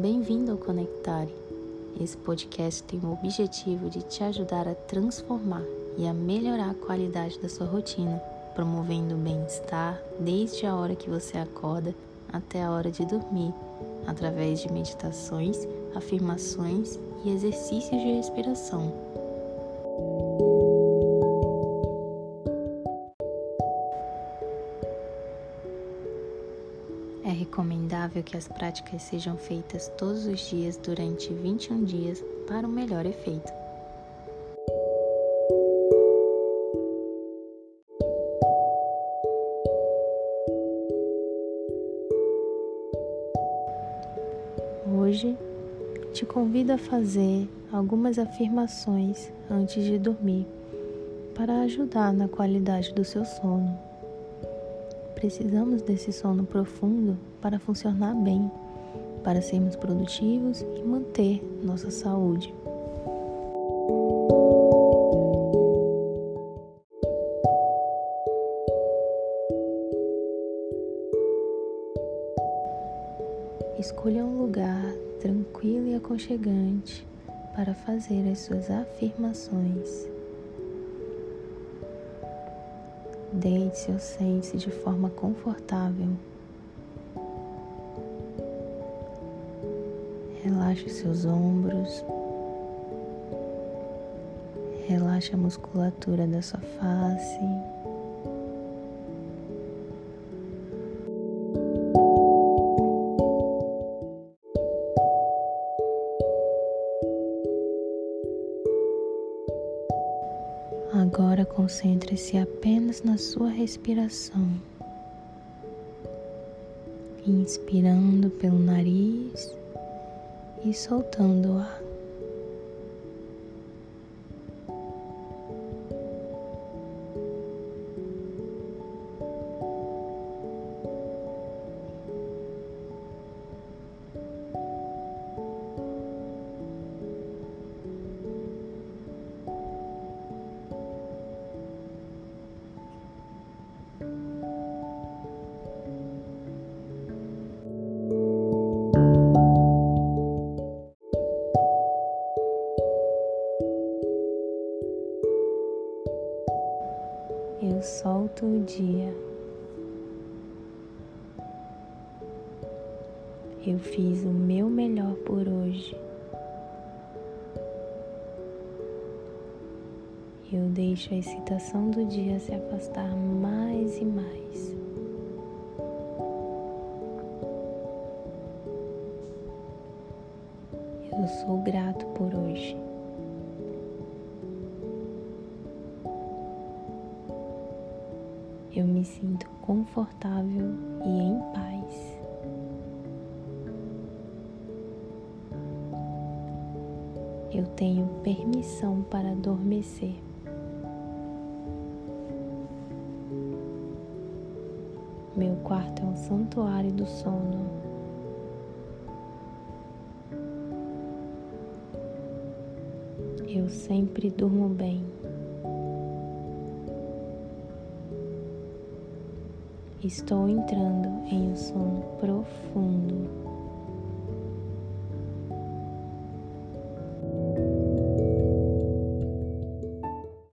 Bem-vindo ao Conectare. Esse podcast tem o objetivo de te ajudar a transformar e a melhorar a qualidade da sua rotina, promovendo o bem-estar desde a hora que você acorda até a hora de dormir, através de meditações, afirmações e exercícios de respiração. Recomendável que as práticas sejam feitas todos os dias durante 21 dias para o melhor efeito. Hoje te convido a fazer algumas afirmações antes de dormir para ajudar na qualidade do seu sono. Precisamos desse sono profundo para funcionar bem, para sermos produtivos e manter nossa saúde. Escolha um lugar tranquilo e aconchegante para fazer as suas afirmações. Deite-se ou sente-se de forma confortável. Relaxe seus ombros. Relaxe a musculatura da sua face. Agora concentre-se apenas na sua respiração. Inspirando pelo nariz e soltando o ar. Eu solto o dia. Eu fiz o meu melhor por hoje. Eu deixo a excitação do dia se afastar mais e mais. Eu sou grato por hoje. Eu me sinto confortável e em paz. Eu tenho permissão para adormecer. Meu quarto é um santuário do sono. Eu sempre durmo bem. Estou entrando em um sono profundo.